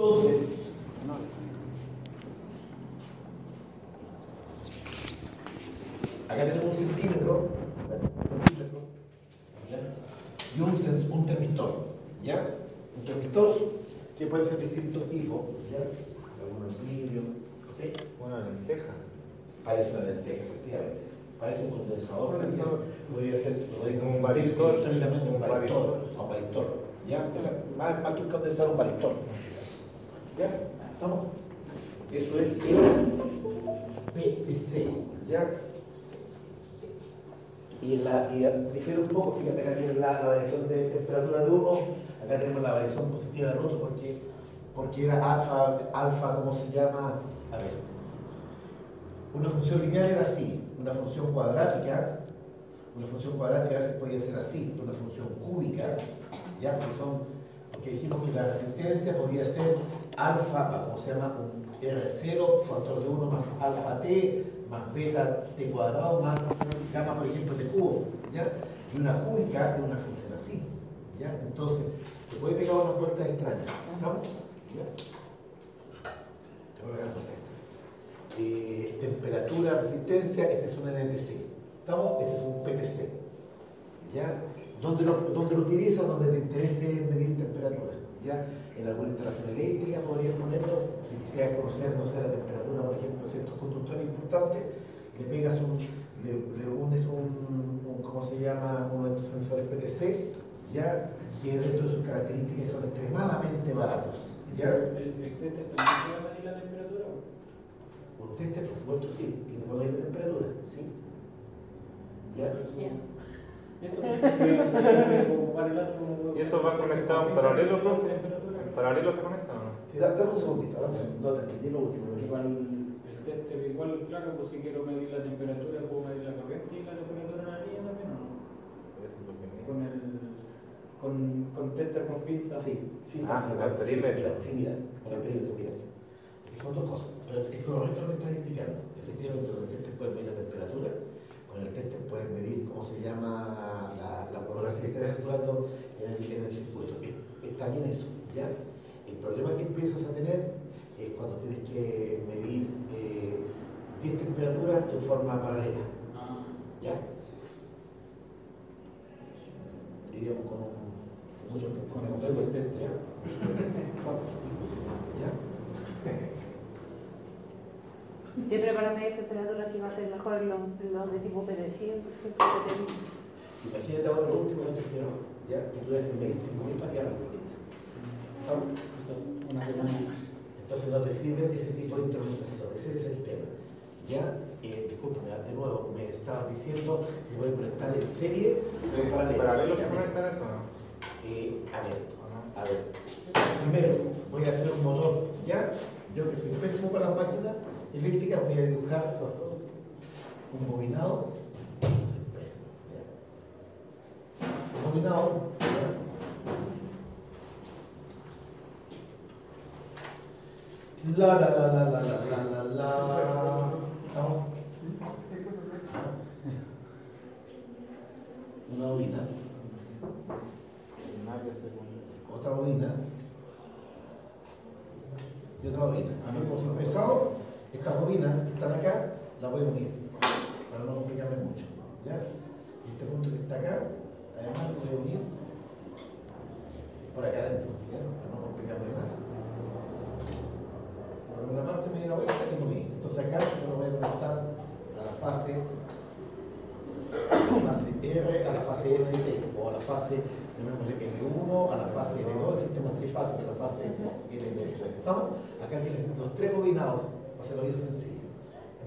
Entonces, acá tenemos un centímetro, y un, sens- un termistor, ¿ya? Un termistor que puede ser distintos tipos, ¿ya? Algunos vidrio, ¿ok? Una lenteja. Parece una lenteja, efectivamente. Parece un condensador. Condensador. Podría ser, podría Como un en un baristor. Un baristor. ¿Ya? O sea, más, más que un condensador, un baristor. ¿Ya? ¿Estamos? Eso es el PPC. ¿Ya? Y, la, y difiere un poco, fíjate, acá tienes la, variación de temperatura de uno, acá tenemos la variación positiva del otro, porque, porque era alfa, alfa, ¿cómo se llama? A ver, una función lineal era así, una función cuadrática, una función cuadrática a veces podía ser así, una función cúbica, ya porque son, porque dijimos que la resistencia podía ser alfa, ¿cómo se llama? Un R0, factor de 1 más alfa t, más beta t cuadrado, más gamma, por ejemplo, t cubo, ¿ya? Y una cúbica es una función así, ¿ya? Entonces, te puede pegar unas vueltas extrañas, ¿estamos? ¿Ya? Te voy a pegar eh, temperatura, resistencia, este es un NTC. ¿Estamos? Este es un PTC. ¿Ya? ¿Dónde lo, dónde lo utilizas? Donde te interese medir temperatura. ¿Ya? En alguna instalación eléctrica podrías ponerlo. Si quisieras conocer, no sé, la temperatura, por ejemplo, de ciertos conductores importantes, le pegas un, le, le unes un, un, ¿cómo se llama? Uno de tus sensores PTC, ¿ya? Y dentro de sus características son extremadamente baratos. ¿Ya? ¿El el teste también puede medir la temperatura? Un teste, por supuesto, sí, tiene que medir la temperatura, sí. ¿Ya? Eso, ¿Y eso va conectado en paralelo, profe? Temperatura. ¿En paralelo se conecta o no? Dame un segundito, dame un segundito, no te entendí lo último. Igual el teste, igual, claro, pues si quiero medir la temperatura, puedo medir la corriente y la temperatura en la línea también, ¿o no? Con el. con, con tester con pinza. Sí, sí. Ah, el perímetro. Sí, mira, con el perímetro, mira. Son dos cosas, pero es correcto lo que estás indicando. Efectivamente, con el teste puedes medir la temperatura, con el teste puedes medir, ¿cómo se llama? La, la que está circulando en el, en el circuito. Es- Está bien eso, ¿ya? El problema que empiezas a tener es cuando tienes que medir eh, 10 temperaturas en forma paralela. Ah, ¿Ya? Diríamos con un, mucho Con un ¿Ya? ¿Ya? Siempre para medir temperatura sí va a ser mejor los, los de tipo PDC, por ejemplo, que tenemos. Imagínate ahora lo último que hicieron, ¿ya? Que tú eres de medir 5.000 variables distintas. ¿Estamos? una semana. Entonces no te sirve ese tipo de instrumentación, ese es el tema. Ya, eh, discúlpame, de nuevo, me estabas diciendo si se puede conectar en serie o en ¿En paralelo. paralelo se conecta eso o no? eh, a ver. A ver, primero voy a hacer un motor, ¿ya? Yo que soy pésimo para las máquinas eléctricas, voy a dibujar un bobinado. Un bobinado. La la la la la la la la. ¿Estamos? Una bobina, otra bobina y otra bobina. Soy pesado, estas bobinas que están acá las voy a unir para no complicarme mucho. ¿ya? Este punto que está acá, además lo voy a unir por acá adentro, ¿ya? para no complicarme nada. Por una parte me di la vuelta y vi. Entonces acá yo lo voy a conectar a la fase a la fase R, a la fase ST o a la fase llamémosle L1, a la fase L2, el sistema trifásico, a la fase L3. ¿Estamos? Acá tienen los tres bobinados, para hacerlo bien sencillo.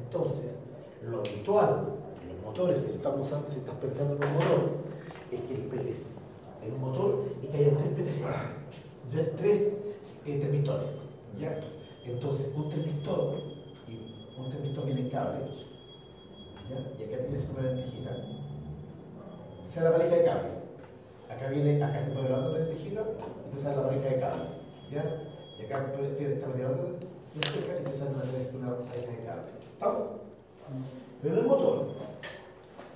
Entonces, lo habitual en los motores, si, estamos si estás pensando en un motor, es que el PLC es un motor y que haya tres. De tres eh, termistores. ¿ya? Entonces, un termistor, y un termistor viene en cable, ¿ya? y acá tienes una lentejita, es la pareja de cable. Acá viene, acá se pone la otra lentejita, te sale la pareja de cable. ¿ya? Y acá tienes esta metida la otra lenteja y te sale una, una de cable. ¿Estamos? Pero en el motor,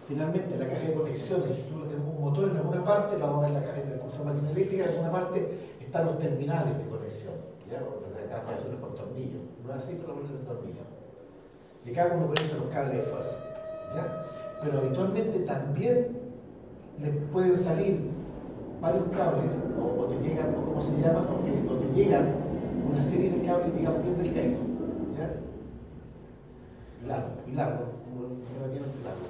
finalmente la caja de conexiones, tú tenemos un motor en alguna parte, vamos a ver la caja de recursos máquina eléctrica, en alguna parte están los terminales de conexión, ¿ya? Acá puede hacerlo con tornillos, no es así, pero lo ponen en tornillo. Y acá uno conecta los cables de fuerza, ¿ya? Pero habitualmente también les pueden salir varios cables, o, te llegan, o como se llama, o o te llegan una serie de cables, digamos, bien delgaditos, ¿ya? Largo, y largo, como largo.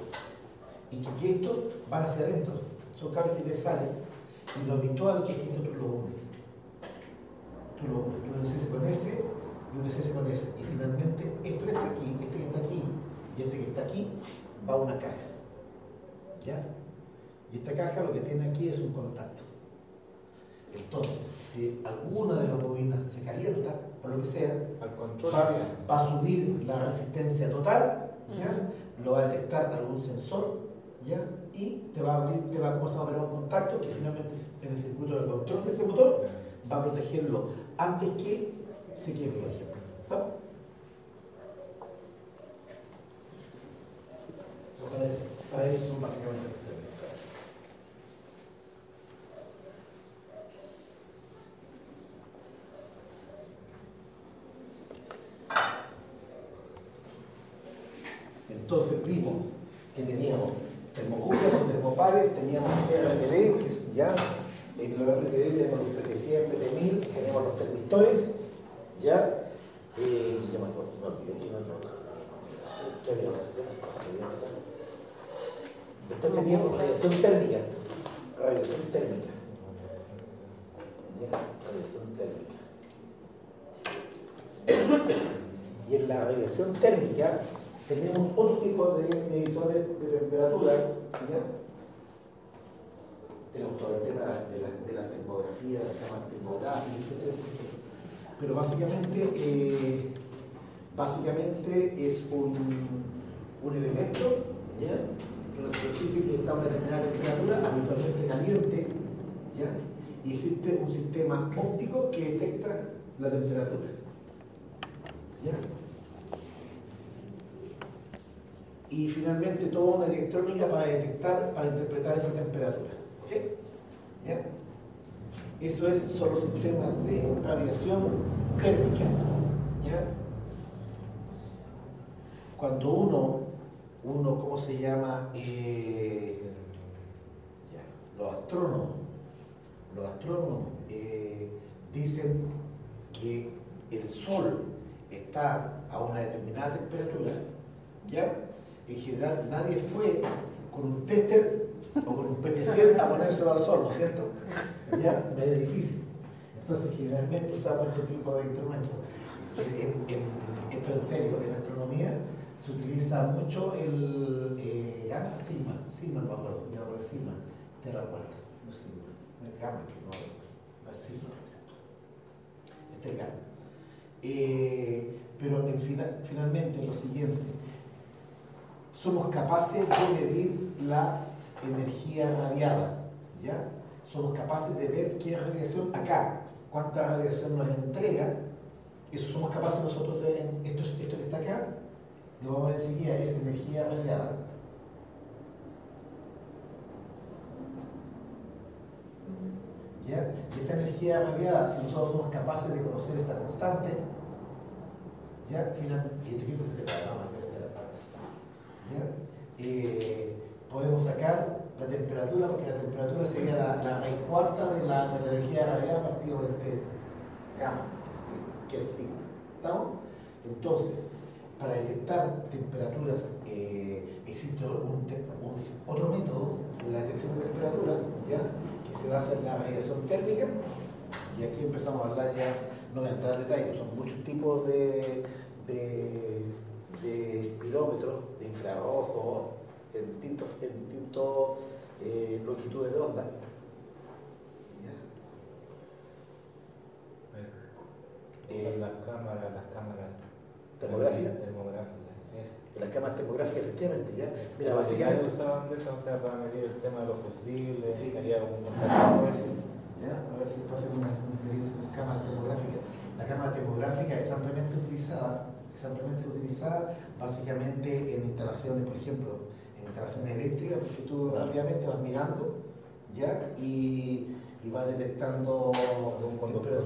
Y que, estos van hacia adentro, son cables que te salen, y lo habitual es que esto tú lo unes. Tú lo unes, tú unes ese con ese, y unes ese con ese. Y finalmente, esto que está aquí, este que está aquí, y este que está aquí, va a una caja. ¿Ya? Y esta caja lo que tiene aquí es un contacto. Entonces, si alguna de las bobinas se calienta, por lo que sea, Al control. va, va a subir la resistencia total, ¿ya? lo va a detectar algún sensor, ¿ya? y te va a abrir, te va a comenzar a abrir un contacto que finalmente en el circuito de control de ese motor va a protegerlo antes que se quiebre, por ejemplo. ¿Está? Eso Para eso, para eso son básicamente los términos. Entonces vimos que teníamos termocujas o termopares, teníamos RTD, que es ya, en los RTD tenemos los PT100, PT1000, tenemos los termistores, ya, eh, ya me acuerdo, olvidé que no, ¿qué había. Después teníamos radiación térmica, radiación térmica, ya, radiación térmica. Y en la radiación térmica tenemos otro tipo de medidores de temperatura, ¿ya? Tenemos todo el tema de la, de la termografía, de las cámaras termográficas, etcétera, etcétera. Pero básicamente, eh, básicamente es un, un elemento, ¿ya? Una superficie que está a una determinada temperatura, habitualmente caliente, ¿ya? Y existe un sistema óptico que detecta la temperatura. ¿Ya? Y finalmente toda una electrónica para detectar, para interpretar esa temperatura. ¿Ok? ¿Ya? Eso es, son los sistemas de radiación térmica. ¿Ya? Cuando uno, uno, ¿cómo se llama? Eh, los astrónomos, los astrónomos eh, dicen que el Sol está a una determinada temperatura, ¿ya? En general nadie fue con un tester o con un PT100 a ponérselo al sol, ¿no es cierto? Ya, medio difícil. Entonces, generalmente usamos este tipo de instrumentos. En, en- esto en serio, en astronomía se utiliza mucho el eh, gamma, sigma, sigma, no me acuerdo, ya es sigma, de la cuarta, no es gamma, no, no es sigma. Este es gamma. Eh, pero en fina- finalmente lo siguiente, somos capaces de medir la energía radiada, ¿ya? Somos capaces de ver qué radiación acá, cuánta radiación nos entrega, eso somos capaces nosotros de ver, esto, es- esto que está acá, lo vamos a ver enseguida, es energía radiada. ¿Ya? Y esta energía radiada, si nosotros somos capaces de conocer esta constante, ¿ya? Final- y este equipo se te para, no, no, de la parte. ¿ya? Eh, podemos sacar la temperatura, porque la temperatura sería la, la raíz cuarta de la, de la energía radiada partido por este gamma, que es sigma. ¿Estamos? Entonces, para detectar temperaturas, eh, existe un, otro método de la detección de temperatura, ¿ya? que se basa en la radiación térmica, y aquí empezamos a hablar ya, no voy a entrar en detalle, son muchos tipos de, de, de pirómetros, de infrarrojo, en distintos, en distintos eh, longitudes de onda. Eh, las cámaras, las cámaras termográficas. termográficas. Las cámaras termográficas, efectivamente, ¿ya? Mira, Ya básicamente... usaban de eso, o sea, para medir el tema de los fusibles, Sí. sería como un contacto ese. ¿ya? A ver si diferencia con cámara termográfica. La cámara termográfica es ampliamente utilizada, es ampliamente utilizada básicamente en instalaciones, por ejemplo, en instalaciones eléctricas, porque tú rápidamente vas mirando, ¿ya? Y, y vas detectando Un conductor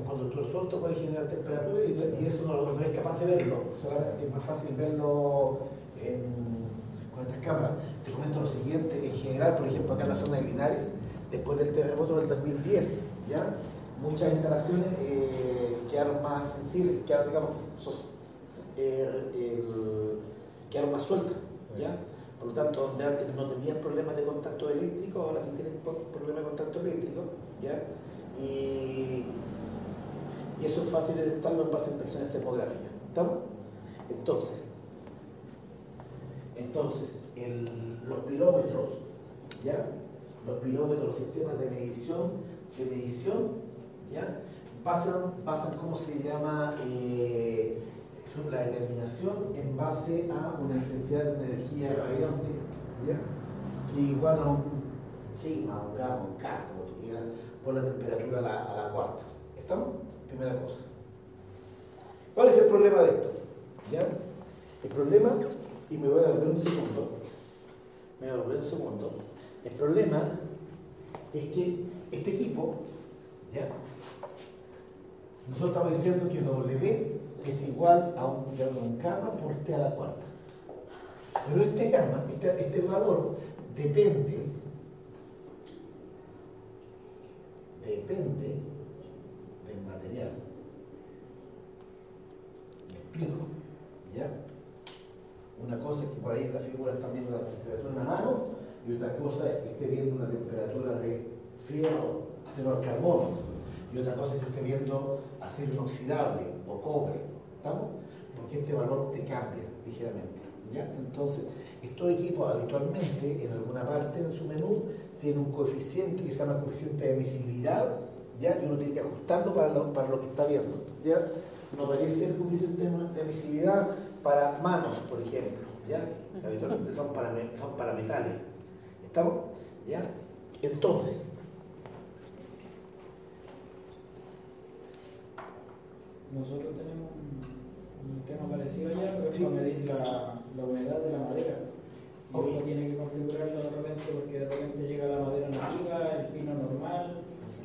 Un conductor suelto puede generar temperatura y, y eso no, no es capaz de verlo, solamente es más fácil verlo en- con estas cámaras. Te comento lo siguiente, en general, por ejemplo, acá en la zona de Linares, después del terremoto del 2010, ¿ya? Muchas instalaciones eh, quedaron más sensibles, quedaron, digamos, eh, quedaron más sueltas. ¿ya? Por lo tanto, donde antes no tenían problemas de contacto eléctrico, ahora sí tienen problemas de contacto eléctrico. ¿ya? Y, y eso es fácil de detectarlo en base a inspecciones termográficas. ¿Estamos? Entonces, entonces los pirómetros, ¿ya? Los pirómetros, los sistemas de medición, de medición, ¿ya? Basan, basan ¿cómo se llama? Eh, la determinación en base a una intensidad de una energía radiante, ¿ya? Que igual a un sigma, un gamma, un K, como por la temperatura a la, a la cuarta. ¿Estamos? Primera cosa. ¿Cuál es el problema de esto? ¿Ya? El problema, y me voy a volver un segundo, me voy a volver un segundo, el problema es que este equipo, ¿ya? Nosotros estamos diciendo que W es igual a un, a un gamma por T a la cuarta. Pero este gamma, este, este valor, depende, depende del material. ¿Me explico? ¿Ya? Una cosa es que por ahí en la figura están viendo la temperatura en la mano y otra cosa es que esté viendo una temperatura de fierro, acero al carbono y otra cosa es que esté viendo acero inoxidable o cobre. ¿Estamos? Porque este valor te cambia ligeramente. ¿ya? Entonces, estos equipos habitualmente en alguna parte en su menú tienen un coeficiente que se llama coeficiente de emisibilidad, ¿ya? y uno tiene que ajustarlo para lo, para lo que está viendo. ¿ya? No aparece el coeficiente de emisividad para manos, por ejemplo, ¿ya? que habitualmente son para, son para metales. ¿Estamos? ¿Ya? Entonces, Nosotros tenemos un, un tema parecido allá, pero es Sí. para medir la, la humedad de la madera. Y Ok. uno tiene que configurarlo de repente porque de repente llega la madera nativa, el pino normal,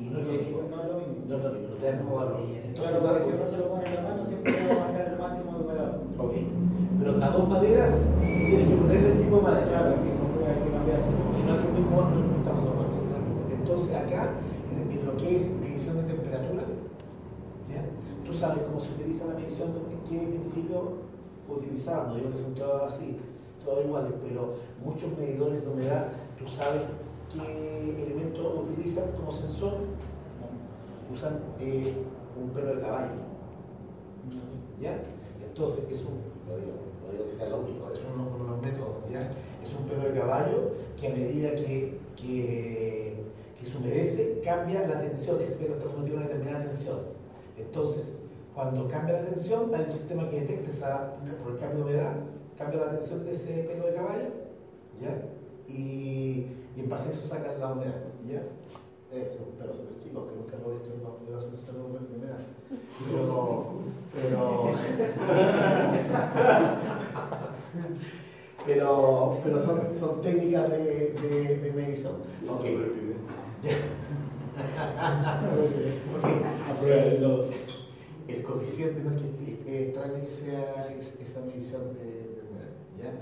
y no es lo y mismo. no es lo mismo. No es lo mismo, no te da el mismo valor. Entonces, Claro, si uno se lo pone en la mano siempre va a marcar el máximo de humedad. Ok. Pero a dos maderas tienes que ponerle el tipo de madera. Claro, que no hay que cambiarlo. que no es el mismo, no estamos mismo. Entonces acá, en lo que es medición de temperatura, ¿ya? Tú sabes cómo se utiliza la medición, qué principio utilizar, no digo que son todos así, todos iguales, pero muchos medidores de humedad, tú sabes qué elementos utilizan como sensor, usan eh, un pelo de caballo, ¿ya? Entonces es un, no digo, no digo que sea lo único, es uno, de los métodos, ¿ya? Es un pelo de caballo que a medida que, que, que se humedece, cambia la tensión, ese pelo está sometido a una determinada tensión. Entonces, cuando cambia la tensión, hay un sistema que detecta esa, por el cambio de humedad, cambia la tensión de ese pelo de caballo, ¿ya? Y, y en base a eso sacan la humedad, ¿ya? Es un pelo súper chico, que nunca lo he visto en una humedad, es un pelo de humedad. Pero, pero, pero son, son técnicas de, de, de medición. Ok. Ok. Coeficiente, no que extraño que sea es- esa medición de, ¿ya?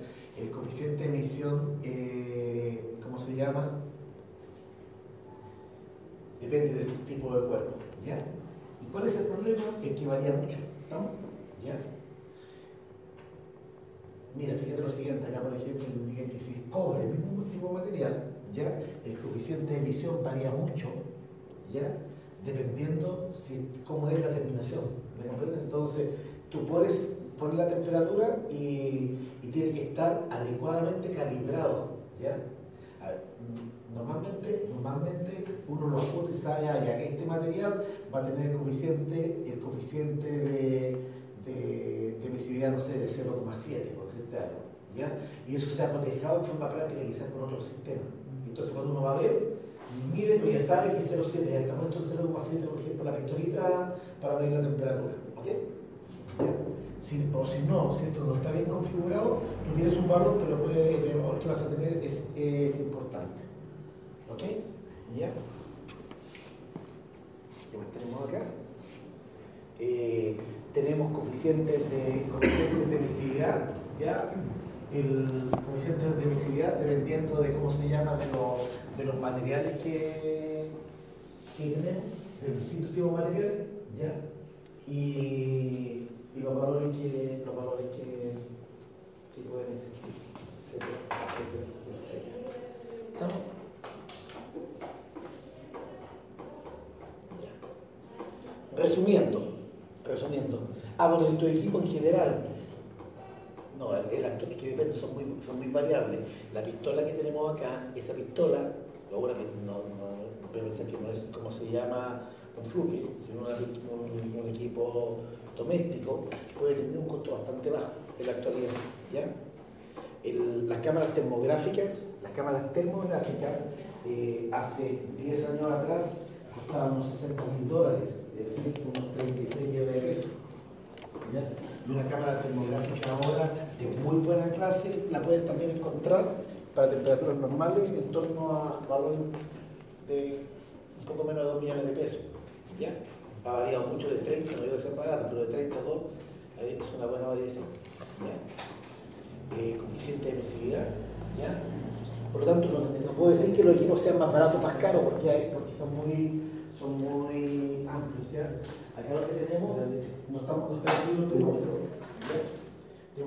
El coeficiente de emisión, eh, ¿cómo se llama? Depende del tipo de cuerpo, ¿ya? ¿Y cuál es el problema? Es que varía mucho, ¿estamos? ¿Ya? Mira, fíjate lo siguiente, acá por ejemplo indica que si es cobre, el mismo tipo de material, ¿ya? El coeficiente de emisión varía mucho, ¿ya? Dependiendo si, cómo es la terminación, Entonces, tú pones, pones la temperatura y, tiene que estar adecuadamente calibrado, ¿ya? Normalmente, normalmente uno lo apunta y sabe, ah, ya, este material va a tener el coeficiente, el coeficiente de, de, emisividad, no sé, de 0,7, por decirte algo. ¿ya? Y eso se ha cotejado en forma práctica quizás con otros sistemas. Entonces cuando uno va a ver, mide, pues ya sabe que es 0,7, ya está puesto el 0,7, por ejemplo, la pistolita para medir la temperatura. ¿Ok? ¿Ya? Si- o si no, si esto no está bien configurado, tú tienes un valor, pero puede, el valor que vas a tener es, es importante. ¿Ok? ¿Ya? ¿Qué más tenemos acá? Eh, tenemos coeficientes de, coeficientes de emisividad, ¿ya? El coeficiente de emisividad dependiendo de cómo se llama, de los, de los materiales que, que tenemos, de distintos tipos de materiales, ¿ya? Y, y los valores que, los valores que, que pueden existir, etcétera. Ya. Resumiendo, resumiendo. Ah, bueno, y tu equipo en general. Son muy, variables. La pistola que tenemos acá, esa pistola, ahora que no, pero que no es como se llama un fluke, sino un, equipo doméstico, puede tener un costo bastante bajo en la actualidad. las cámaras termográficas, las cámaras termográficas eh, hace 10 años atrás costaban unos 60 mil dólares, es decir, unos 36 millones de pesos. ¿ya? Y una cámara termográfica ahora de muy buena clase la puedes también encontrar para temperaturas normales en torno a valor de un poco menos de 2 millones de pesos. ¿ya? Ha variado mucho de 30, no digo que sea barato, pero de 30 a 2 eh, es una buena variación. ¿ya? Eh, coeficiente de emisividad. ¿ya? Por lo tanto, no, no puedo decir que los equipos sean más baratos o más caros porque, hay, porque son, muy, son muy amplios. ¿ya? Acá lo que tenemos, no estamos no está incluido el termómetro.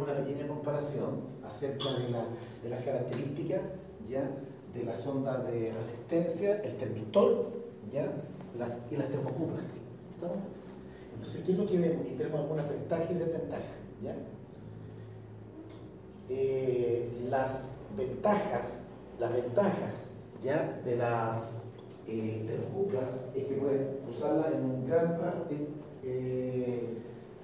Una pequeña comparación acerca de, la, de las características ¿ya? de las ondas de resistencia, el termistor ¿ya? Y las termocuplas. Entonces, ¿qué es lo que vemos? Y tenemos algunas ventajas y desventajas. ¿ya? Eh, las ventajas, las ventajas ¿ya? de las eh, termocuplas es que pueden usarlas en un gran parte, eh,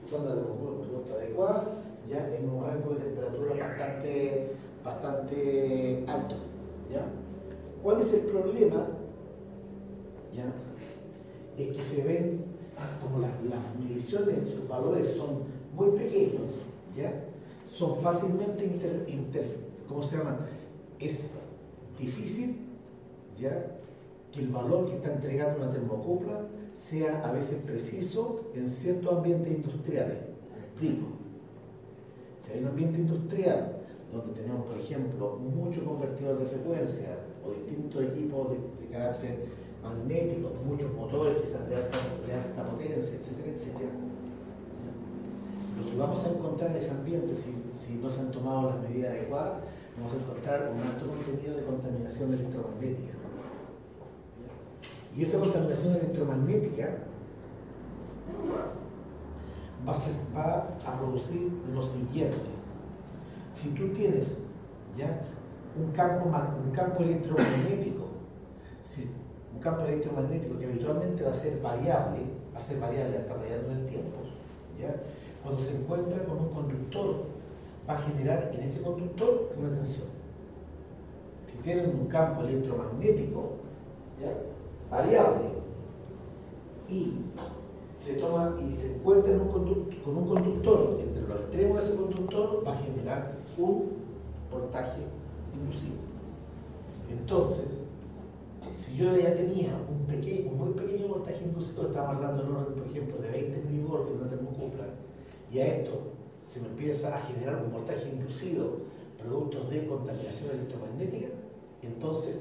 usando la termocupla adecuada, ya en un rango de temperatura bastante, bastante alto. ¿ya? ¿Cuál es el problema? ¿Ya? Es que se ven, ah, como las, las mediciones, sus valores son muy pequeños, ¿ya? son fácilmente inter, inter- ¿cómo se llama? Es difícil ¿ya? que el valor que está entregando una termocupla sea a veces preciso en ciertos ambientes industriales. Me. Si un ambiente industrial donde tenemos, por ejemplo, muchos convertidores de frecuencia o distintos equipos de, carácter magnético, muchos motores quizás de de alta potencia, etcétera, etcétera. Lo que vamos a encontrar en ese ambiente, si, si no se han tomado las medidas adecuadas, vamos a encontrar un alto contenido de contaminación electromagnética. Y esa contaminación electromagnética va a, producir lo siguiente. Si tú tienes ¿ya? Un, campo, un campo electromagnético, un campo electromagnético que habitualmente va a ser variable, va a ser variable hasta variando en el tiempo, cuando se encuentra con un conductor, va a generar en ese conductor una tensión. Si tienen un campo electromagnético variable y se toma y se encuentra con un conductor, entre los extremos de ese conductor va a generar un voltaje inducido. Entonces, si yo ya tenía un, pequeño, un muy pequeño voltaje inducido, estamos hablando del orden, por ejemplo, de 20 milivoltios en una termocupla, y a esto se me empieza a generar un voltaje inducido producto de contaminación electromagnética, entonces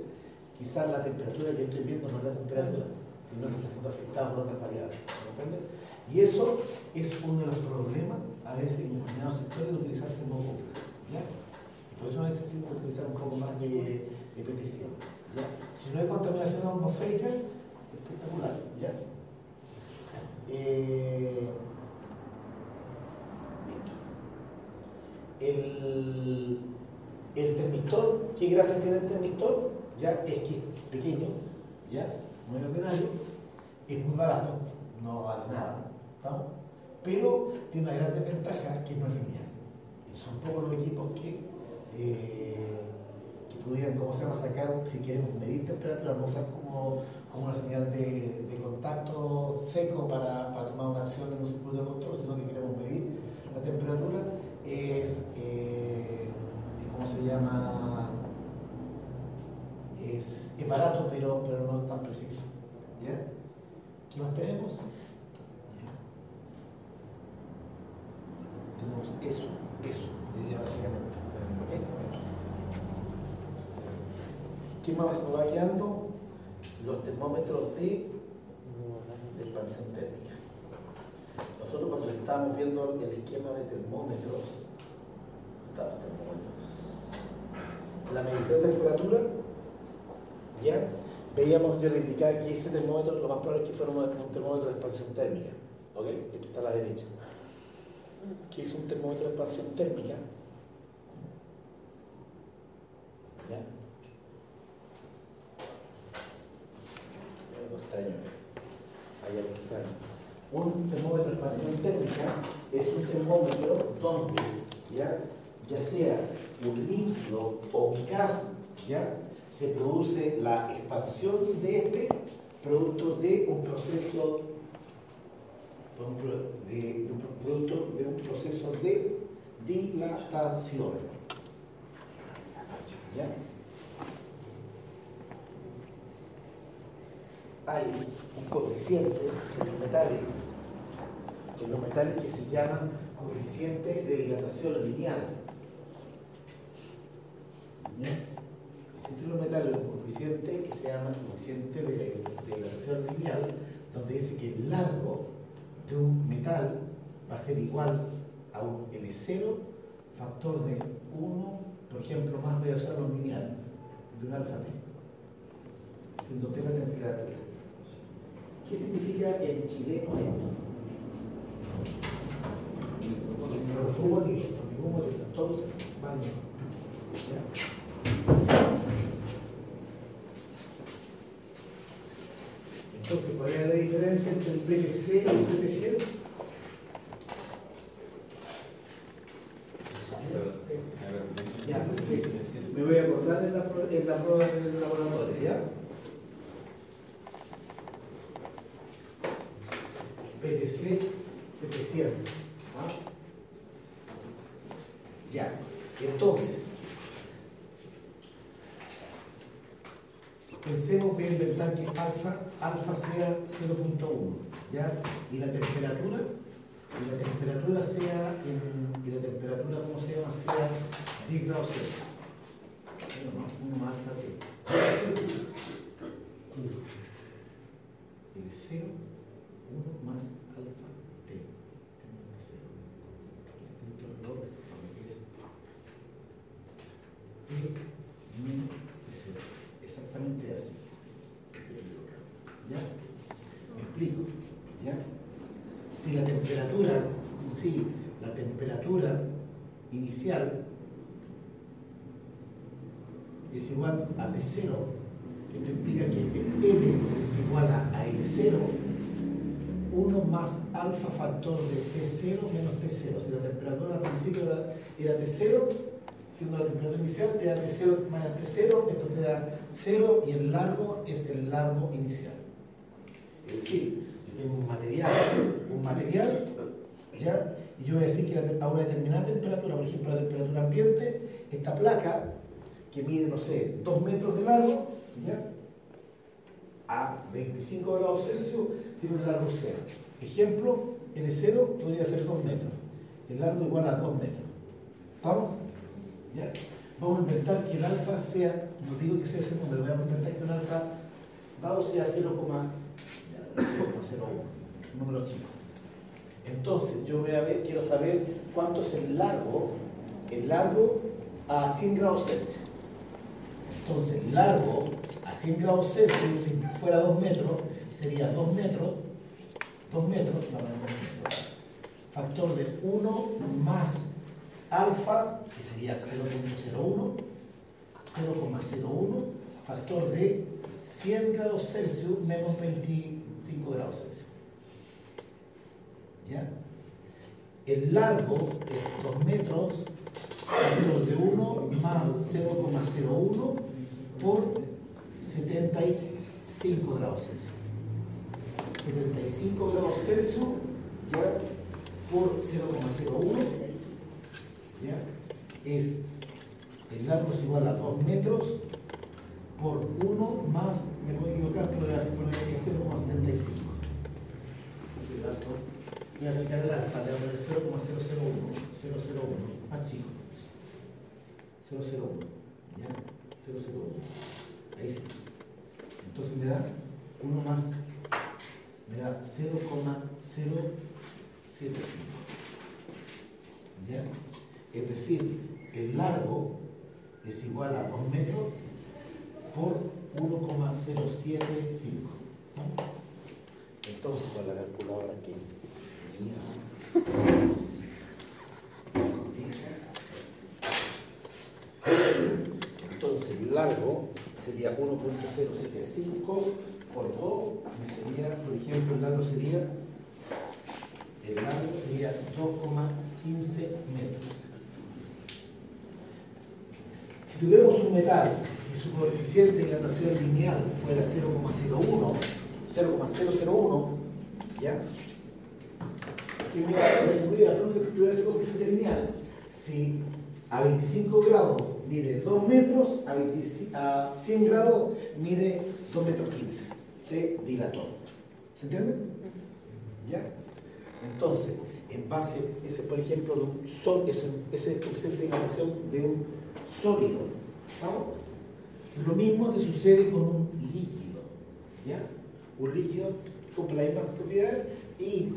quizás la temperatura que estoy viendo no es la temperatura, sino que está siendo afectada por otras variables. ¿me entiendes? Y eso es uno de los problemas a veces en determinados sectores de utilizar termocuplas. ¿ya? Por eso a veces tengo que utilizar un poco más de, de petición. ¿ya? Si no hay contaminación atmosférica, espectacular. ¿ya? Eh. El, el termistor, ¿qué gracia tiene el termistor? ya es que pequeño, ya, es muy barato, no vale nada, ¿estamos? pero tiene una gran desventaja que no es lineal. Son pocos los equipos que, eh, que pudieran, ¿cómo se llama?, sacar, si queremos medir temperatura, no usar como, como una señal de, de contacto seco para, para, tomar una acción en un circuito de control, sino que queremos medir la temperatura, es, eh, ¿cómo se llama?, es, barato, pero, pero no tan preciso. ¿ya? ¿Qué más tenemos? tenemos eso, eso, básicamente. ¿Qué más nos va quedando? Los termómetros de, de, expansión térmica. Nosotros cuando estábamos viendo el esquema de termómetros, estaban los termómetros. La medición de temperatura, ya veíamos, yo le indicaba que ese termómetro lo más probable es que fuera un termómetro de expansión térmica, ¿ok? El que está a la derecha que es un termómetro de expansión térmica. ¿Ya? Extraño. Hay algo extraño. Un termómetro de expansión térmica es un termómetro donde ya, ya sea un líquido o un gas, ¿ya? Se produce la expansión de este producto de un proceso de, un producto de un proceso de dilatación. Hay un coeficiente en los metales, en los metales que se llaman coeficiente de dilatación lineal. ¿Ya? Existe los metales un coeficiente que se llama coeficiente de, de dilatación lineal, donde dice que el largo de un metal va a ser igual a un L0 factor de 1, por ejemplo, más voy a un lineal de un alfa T, donde la temperatura. ¿Qué significa en chileno esto? Motivo, por ningún motivo, todos van Entonces, ¿cuál es la diferencia entre el PTC y el PTC? Ya, me voy a acordar en la, en la prueba del laboratorio, ¿ya? PTC, PTC. ¿ah? Ya, entonces, pensemos que inventar que alfa, alfa sea 0.1, ¿ya? Y la temperatura, y la temperatura sea, en, y la temperatura, ¿cómo se llama? Sea 10 grados Celsius. Bueno, más, uno más alfa que el 0, 1 más alfa t. Tenemos de 0. Este es el doble, es y menos de 0 exactamente así. ¿Ya? ¿Me explico? ¿Ya? Si la temperatura, si la temperatura inicial es igual a T0, esto implica que M es igual a L0, 1 más alfa factor de T0 menos T0. Si la temperatura al principio era T0, siendo la temperatura inicial, te da T0 más T0, esto te da 0 y el largo es el largo inicial. Es decir, tengo un material, un material, ¿ya? Y yo voy a decir que a una determinada temperatura, por ejemplo, la temperatura ambiente, esta placa, que mide, no sé, 2 metros de largo. A 25 grados Celsius, tiene un largo 0. Ejemplo, el 0 podría ser 2 metros. El largo igual a 2 metros. ¿Estamos? ¿Ya? Vamos a inventar que el alfa sea, no digo que sea ese número, vamos a inventar que un alfa dado sea 0,01, un número chico. Entonces, yo voy a ver, quiero saber cuánto es el largo, el largo a 100 grados Celsius. Entonces, el largo a 100 grados Celsius, si fuera 2 metros, sería 2 metros, 2 metros, factor de 1 más alfa, que sería 0.01, 0,01 factor de 100 grados Celsius menos 25 grados Celsius. ¿Ya? El largo es 2 metros, factor de 1 más 0,01 por 75 grados Celsius. 75 grados Celsius ¿ya? por 0,01 ¿ya? es el largo es igual a 2 metros por 1 más, me voy a equivocar, pero voy a poner 0,75. Voy a checar el alfa, le voy a poner 0,001, 001, más chico. 001, ¿ya? 001. Ahí sí. Entonces me da 1 más, me da 0,075. ¿Ya? Es decir, el largo es igual a 2 metros por 1,075. ¿no? Entonces, con la calculadora aquí. Entonces, el largo sería 1.075 por 2, sería, por ejemplo, el largo sería, el largo sería 2,15 metros. Si tuviéramos un metal y su coeficiente de dilatación lineal fuera 0,01, 0,001, ¿ya? Que que tuviera ese coeficiente lineal, si a 25 grados mide 2 metros, a, 25 a 100 grados mide 2 metros 15. Se dilató. ¿Se entiende? ¿Ya? Entonces, en base, ese por ejemplo, de un sol, ese, coeficiente de dilatación de un sólido. ¿Vamos? Lo mismo te sucede con un líquido. ¿Ya? Un líquido cumple las mismas propiedades y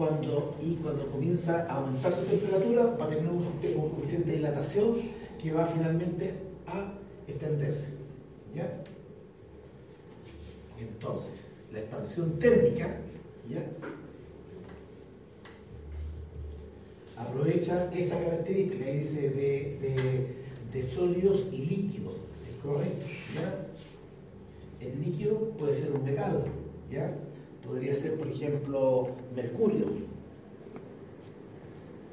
cuando, y cuando comienza a aumentar su temperatura va a tener un, coeficiente de dilatación que va finalmente a extenderse. ¿Ya? Entonces, la expansión térmica, ¿ya? aprovecha esa característica, ahí dice, de, de, sólidos y líquidos, ¿es correcto? ¿Ya? El líquido puede ser un metal, ¿ya? Podría ser, por ejemplo, mercurio,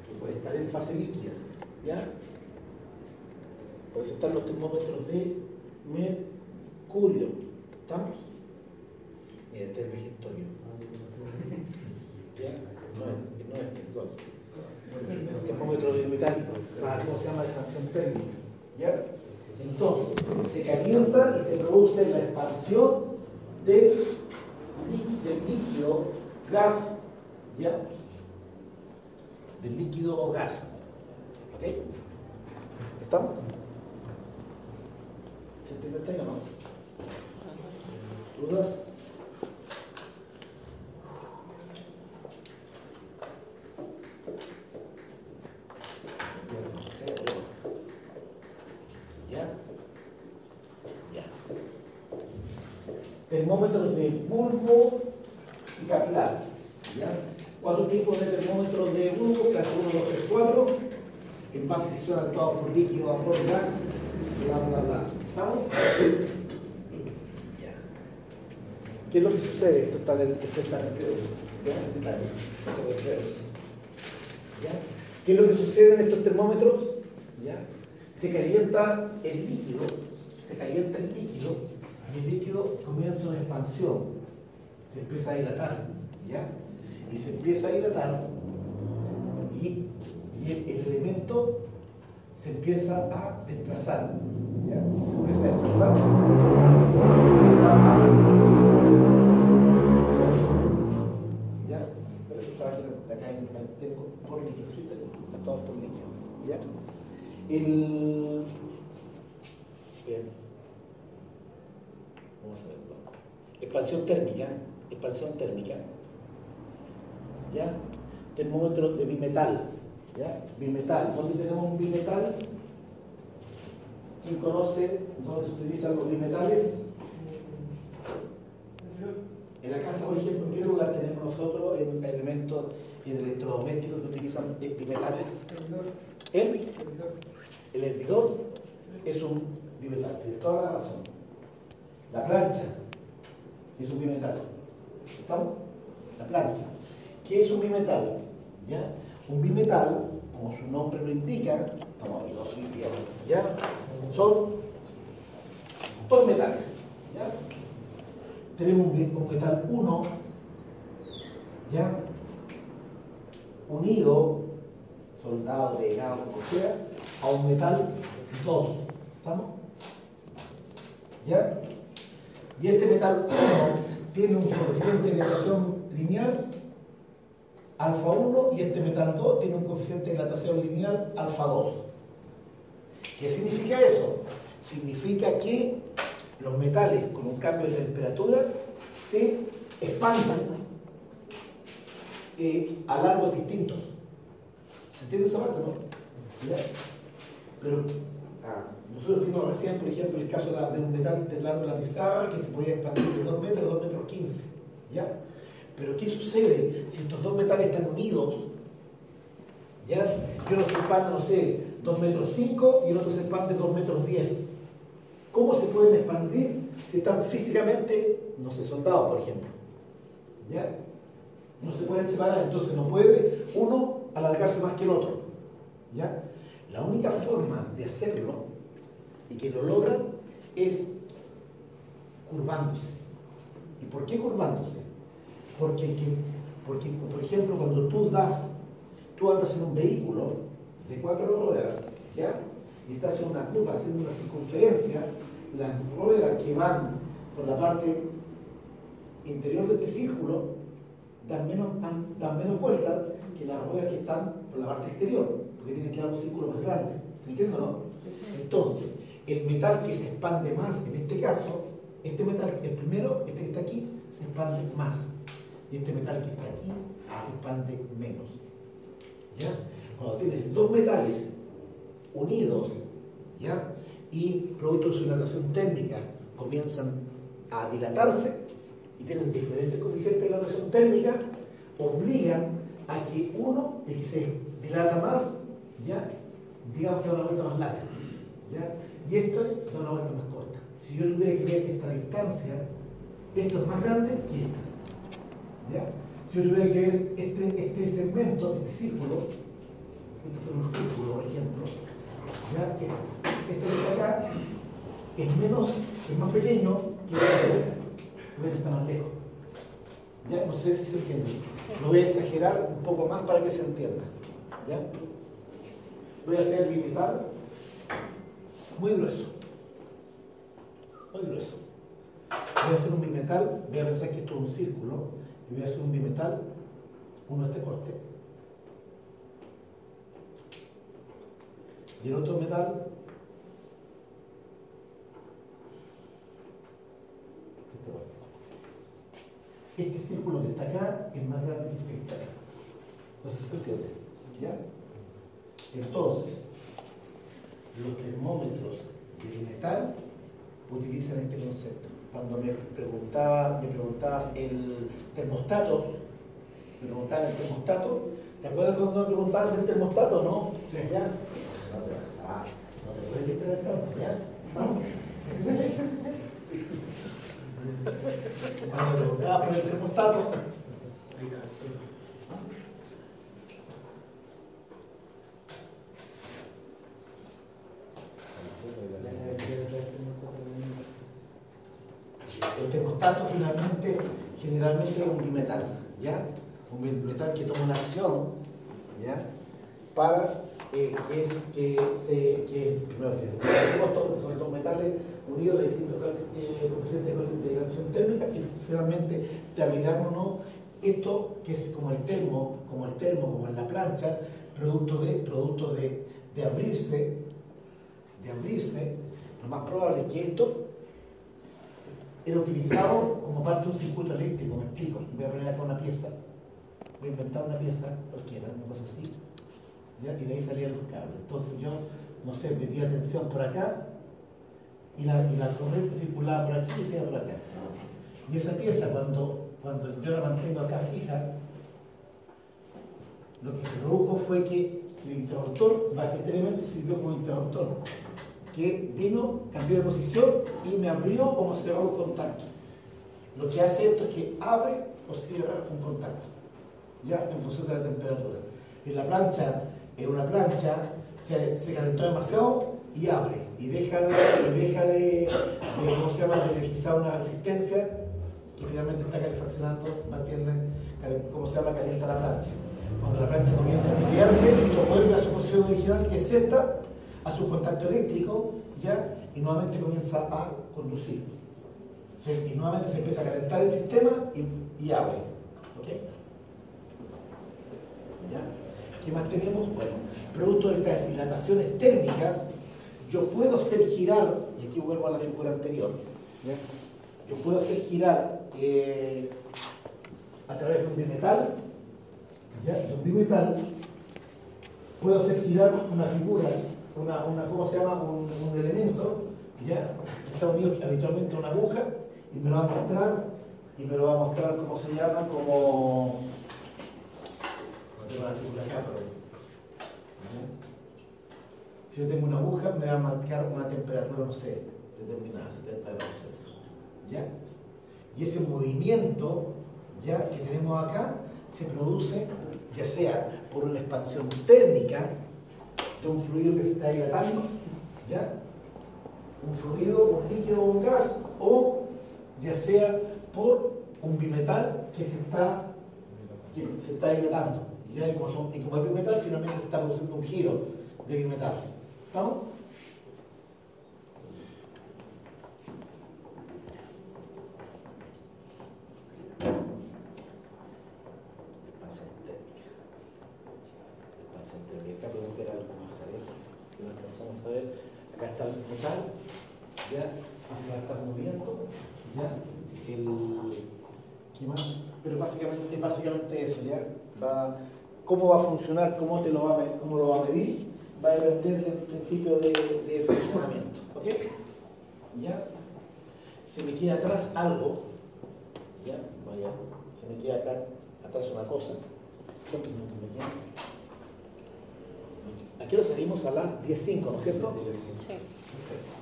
que puede estar en fase líquida, ¿ya? Por eso están los termómetros de mercurio, ¿estamos? Mira, este es el vegetonio. ¿Ya? No es, no es el otro termómetro biometálico, para cómo se llama la expansión térmica. ¿ya? Entonces, se calienta y se produce la expansión del, del líquido, gas, ¿ya? Del líquido o gas. ¿Ok? ¿Estamos? ¿Se entiende o no? ¿Dudas? termómetros de bulbo y capilar. ¿ya? Cuatro tipos de termómetros de bulbo, clase 1, 2, 3, 4, en base si son actuados por líquido, vapor, gas, bla, bla, bla. ¿Estamos? Ya. ¿Qué es lo que sucede? Esto está en el. ¿Qué es lo que sucede en estos termómetros? ¿Ya? Se calienta el líquido, se calienta el líquido el líquido comienza una expansión, empieza a dilatar, ¿ya? Y se empieza a dilatar y, el, el, elemento se empieza a desplazar, ¿ya? Se empieza a desplazar, se empieza a... ¿Ya? Pero acá en tengo por ¿sí? todo por líquido, ¿ya? El... Bien. Vamos a verlo. Expansión térmica, expansión térmica. ¿Ya? Termómetro de bimetal. ¿Ya? Bimetal. ¿Dónde tenemos un bimetal? ¿Quién conoce dónde se utilizan los bimetales? En la casa, por ejemplo, ¿en qué lugar tenemos nosotros el elementos y electrodomésticos que utilizan bimetales? El, el hervidor es un bimetal, tiene toda la razón. La plancha es un bimetal. ¿Estamos? La plancha. ¿Qué es un bimetal? ¿Ya? Un bimetal, como su nombre lo indica, estamos aquí los ¿ya? Son dos metales. ¿ya? Tenemos un metal 1, ¿ya? Unido, soldado, pegado, como sea, a un metal 2. ¿Estamos? ¿Ya? Y este metal 1 tiene un coeficiente de dilatación lineal alfa 1 y este metal 2 tiene un coeficiente de dilatación lineal alfa 2. ¿Qué significa eso? Significa que los metales con un cambio de temperatura se expanden eh, a largos distintos. ¿Se entiende esa parte, no? ¿Ya? Pero ah, nosotros vimos recién, por ejemplo, el caso de, un metal del largo de la pizarra que se podía expandir de 2 metros a 2 metros 15. ¿Ya? Pero ¿qué sucede si estos dos metales están unidos? ¿Ya? Y uno se expande, no sé, 2 metros 5 y el otro se expande 2 metros 10. ¿Cómo se pueden expandir si están físicamente, no sé, soldados, por ejemplo? ¿Ya? No se pueden separar, entonces no puede uno alargarse más que el otro. ¿Ya? La única forma de hacerlo y que lo logran es curvándose. ¿Y por qué curvándose? Porque, que- porque, por ejemplo, cuando tú das, tú andas en un vehículo de cuatro ruedas, ¿ya? Y estás en una curva, haciendo una circunferencia, las ruedas que van por la parte interior de este círculo dan menos, dan, dan menos vueltas que las ruedas que están por la parte exterior, porque tienen que dar un círculo más grande. ¿Se entiende o no? Entonces, el metal que se expande más, en este caso, este metal, el primero, este que está aquí, se expande más. Y este metal que está aquí se expande menos. ¿Ya? Cuando tienes dos metales unidos, ¿ya? Y producto de su dilatación térmica comienzan a dilatarse y tienen diferentes coeficientes de dilatación térmica, obligan a que uno, el que se dilata más, ¿ya? digamos que una vuelta más larga. ¿ya? Y esto da una vuelta más corta. Si yo tuviera que ver esta distancia, esto es más grande que esta. ¿ya? Si yo tuviera que ver este, este segmento, este círculo, esto fue un círculo, por ejemplo, ¿ya? este que está acá es menos, es más pequeño que este porque está más lejos. ¿Ya? No sé si se entiende. Lo voy a exagerar un poco más para que se entienda. ¿Ya? Voy a hacer el bimetal muy grueso. Muy grueso. Voy a hacer un bimetal, voy a pensar que esto es un círculo, y voy a hacer un bimetal, uno este corte. Y el otro metal, este corte. Este círculo que está acá es más grande que este acá. Entonces se entiende. ¿Ya? Entonces, los termómetros de metal utilizan este concepto. Cuando me preguntaba, me preguntabas el termostato, me preguntaban el termostato, ¿te acuerdas cuando me preguntabas el termostato, no? Sí. ¿Ya? No te vas a, no te puedes distraer tanto, ¿ya? Vamos. Cuando me preguntabas por el termostato, El termostato finalmente, generalmente es un bimetal, ¿ya? Un bimetal que toma una acción, ¿ya? Para eh, es, que se, que, primero, son dos metales unidos de distintos eh, coeficientes de dilatación térmica y finalmente te abrirán o no esto que es como el termo, como el termo, como en la plancha, producto de, producto de, de abrirse, de abrirse, lo más probable es que esto era utilizado como parte de un circuito eléctrico, me explico. Voy a poner acá una pieza, voy a inventar una pieza cualquiera, una cosa así, y de ahí salían los cables. Entonces yo, no sé, metía tensión por acá y la, y la corriente circulaba por aquí y se iba por acá. Y esa pieza, cuando, cuando yo la mantengo acá fija, lo que se produjo fue que el interruptor, este elemento sirvió como interruptor. Que vino, cambió de posición y me abrió o me cerró un contacto. Lo que hace esto es que abre o cierra un contacto, ya en función de la temperatura. En la plancha, en una plancha, se, se calentó demasiado y abre y deja de, y deja de, de, ¿cómo se llama?, de energizar una resistencia que finalmente está calefaccionando, mantiene, ¿cómo se llama?, calienta la plancha. Cuando la plancha comienza a enfriarse, vuelve a su posición original, que es esta, a su contacto eléctrico, ya, y nuevamente comienza a conducir. Y nuevamente se empieza a calentar el sistema y, abre. ¿Ok? ¿Ya? ¿Qué más tenemos? Bueno, producto de estas dilataciones térmicas, yo puedo hacer girar, y aquí vuelvo a la figura anterior, yo puedo hacer girar eh, a través de un bimetal, ¿ya? de un bimetal, puedo hacer girar una figura, una, una ¿cómo se llama? Un, elemento, ¿ya? está unido habitualmente a una aguja, y me lo va a mostrar, y me lo va a mostrar, ¿cómo se llama? Como... No tengo la figura acá, pero... Si yo tengo una aguja, me va a marcar una temperatura, no sé, determinada, 70 grados Celsius. ¿Ya? Y ese movimiento ya que tenemos acá se produce ya sea por una expansión térmica de un fluido que se está dilatando, ¿ya? un fluido, un líquido un gas, o ya sea por un bimetal que se está, se está dilatando. Y, como como es bimetal, finalmente se está produciendo un giro de bimetal. ¿Estamos? Térmica. Acá podemos ver algo más. Si a ver, acá está el metal, ¿ya? Se va a estar moviendo, ¿ya? El, ¿Qué más? Pero básicamente, es básicamente eso, ¿ya? ¿Cómo va a funcionar? ¿Cómo, te lo va a, cómo lo va a medir? Va a depender del principio de, funcionamiento, ¿ok? ¿Ya? Se me queda atrás algo, ¿ya? Vaya, se me queda acá atrás una cosa. ¿Cuántos minutos me quedan? Aquí lo salimos a las 10.05, ¿no es cierto? Sí. Perfecto.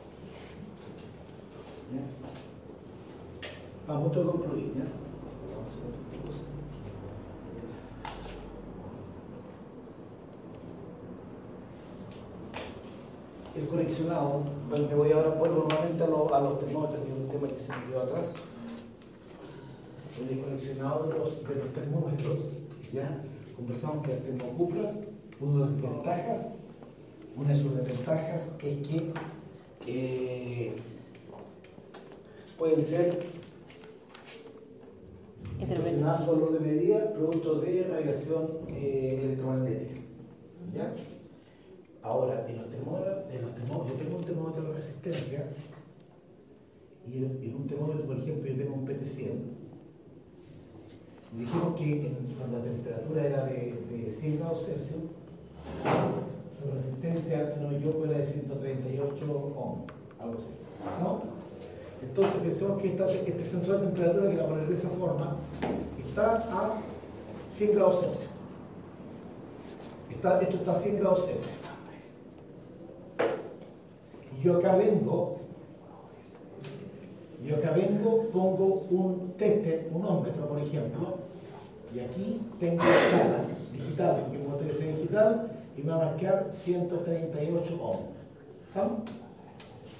¿Ya? A punto de concluir, ¿ya? Vamos. El conexionado, bueno, me voy ahora, vuelvo nuevamente a, lo- a los termómetros, que es un tema que se me quedó atrás. El conexionado de los, de los termómetros, ¿ya? Conversamos que las termocuplas, una de las ventajas, una de sus desventajas es que eh, pueden ser Determinadas por orden de medida, producto de radiación eh, electromagnética. ¿Ya? Ahora, en los termómetros, yo tengo un termómetro de resistencia y en, un termómetro, por ejemplo, yo tengo un PT100. Y dijimos que en- cuando la temperatura era de, de 100 grados Celsius, su resistencia, si no me equivoco, era de 138 ohm, algo así. ¿No? Entonces pensemos que este sensor de temperatura, que la poner de esa forma, está a 100 grados Celsius. Está- esto está a 100 grados Celsius. Y yo acá vengo, yo acá vengo, pongo un teste, un ómetro, por ejemplo, y aquí tengo la digital, porque como digital, y me va a marcar 138 ohm. ¿Estamos?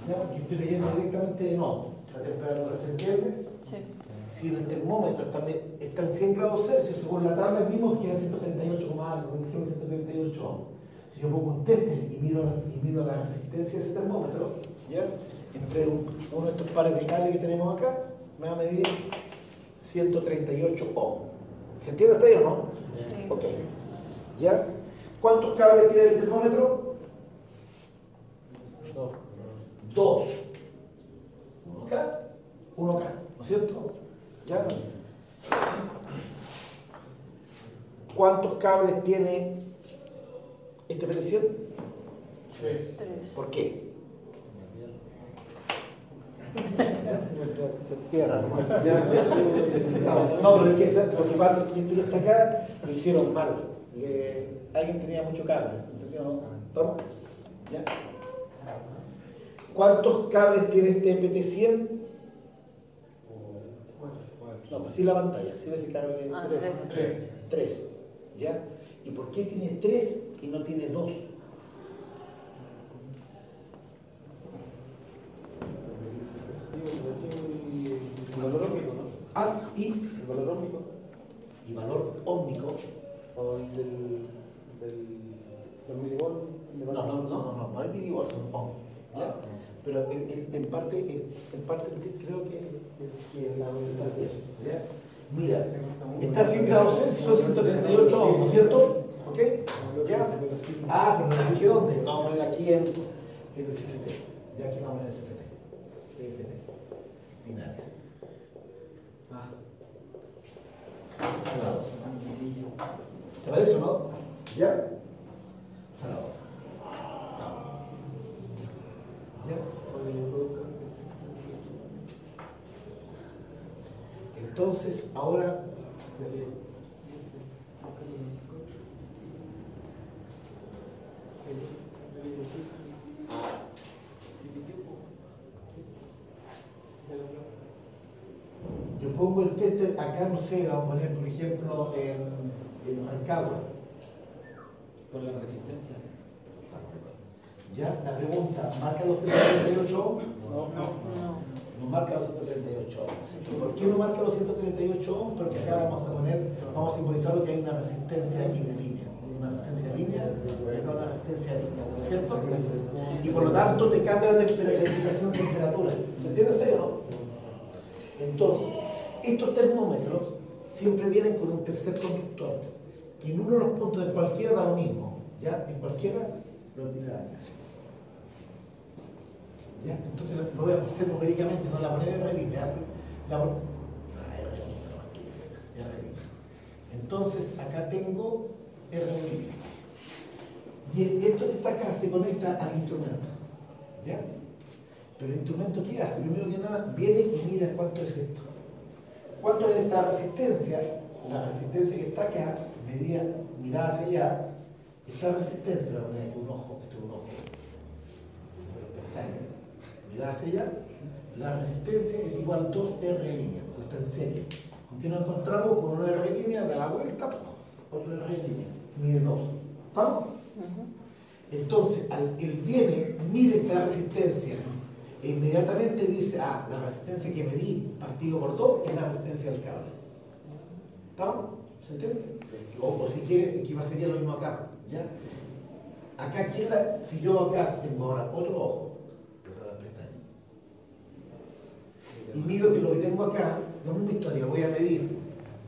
¿Ya? Porque estoy leyendo directamente de no. La temperatura se entiende. Sí. Si el termómetro está, en- está en 100 grados Celsius, según la tabla vimos que era 138 como algo, 138 ohm. Si yo pongo un tester y mido, y mido la resistencia de ese termómetro, ¿ya? entre un- uno de estos pares de cable que tenemos acá, me va a medir 138 ohm. ¿Se entiende hasta ahí o no? Sí. Ok. ¿Ya? ¿Cuántos cables tiene el termómetro? Dos. Dos. Uno acá, uno acá, ¿no es cierto? ¿Ya? ¿Cuántos cables tiene este PT100? Tres. ¿Por qué? ¿no? Ya. No, no, pero es que lo que pasa es que este que está acá lo hicieron mal. Le- alguien tenía mucho cable, ¿entendió? ¿No? ¿Estamos? ¿Ya? ¿Cuántos cables tiene este PT100? No, pues sí la pantalla, sí ese cable. Ah, tres. tres. Tres. Tres, ¿ya? ¿Y por qué tiene tres y no tiene dos? El valor óptico, ¿no? Ah, y, El valor óptico. y valor ómnico. O el del. del. del milivolt. No, no, no, no, no, no hay milivolts, son ohm. ¿ya? Pero en, en- en parte, en, en parte creo que, que la voluntad es, ¿ya? Mira, está 100 grados Celsius, son 138 ohm, ¿no es cierto? ¿Ok? ¿Ya? Ah, pero no dije dónde. Vamos a poner aquí en, en el CFT. Ya aquí vamos a poner el CFT. CFT. Binarias. Salado. ¿Te parece o no? ¿Ya? Salado. ¿Ya? Entonces, ahora yo pongo el tester acá, no sé, vamos a poner, por ejemplo, en, en Rancagua. Por la resistencia. ¿Ya? La pregunta, ¿marca los 138 ohms? No, no. No. No marca los 138 ohms. ¿Y por qué no marca los 138 ohms? Porque acá vamos a poner, vamos a simbolizar lo que hay una resistencia aquí de línea. Una resistencia línea y acá una resistencia línea. ¿Cierto? Y por lo tanto te cambia la indicación de temperatura. ¿Se entiende usted o no? Entonces, estos termómetros siempre vienen con un tercer conductor, que en uno de los puntos de cualquiera da lo mismo. ¿Ya? En cualquiera lo tira. ¿Ya? Entonces lo voy a hacer numéricamente, no la poner en R línea. La línea. Entonces acá tengo R línea. Y esto que está acá se conecta al instrumento. ¿Ya? Pero el instrumento, ¿qué hace? Primero que nada, viene y mira cuánto es esto. ¿Cuánto es esta resistencia? La resistencia que está acá, medida, mirada hacia allá, esta resistencia, voy a poner aquí un ojo, esto es un ojo, pero pestaña, mirada hacia allá, la resistencia es igual a 2R línea, pues está en serie. ¿Con qué nos encontramos? Con una R línea, da la vuelta, otra R línea, mide 2. ¿Estamos? Entonces, al, él viene, mide esta resistencia e inmediatamente dice, ah, la resistencia que medí partido por 2 es la resistencia del cable. ¿Estamos? ¿Se entiende? O, o si quiere, aquí sería lo mismo acá. ¿ya? Acá, ¿quién la- si yo acá tengo ahora otro ojo, pero la pestaña, y mido que lo que tengo acá, la misma historia, voy a medir,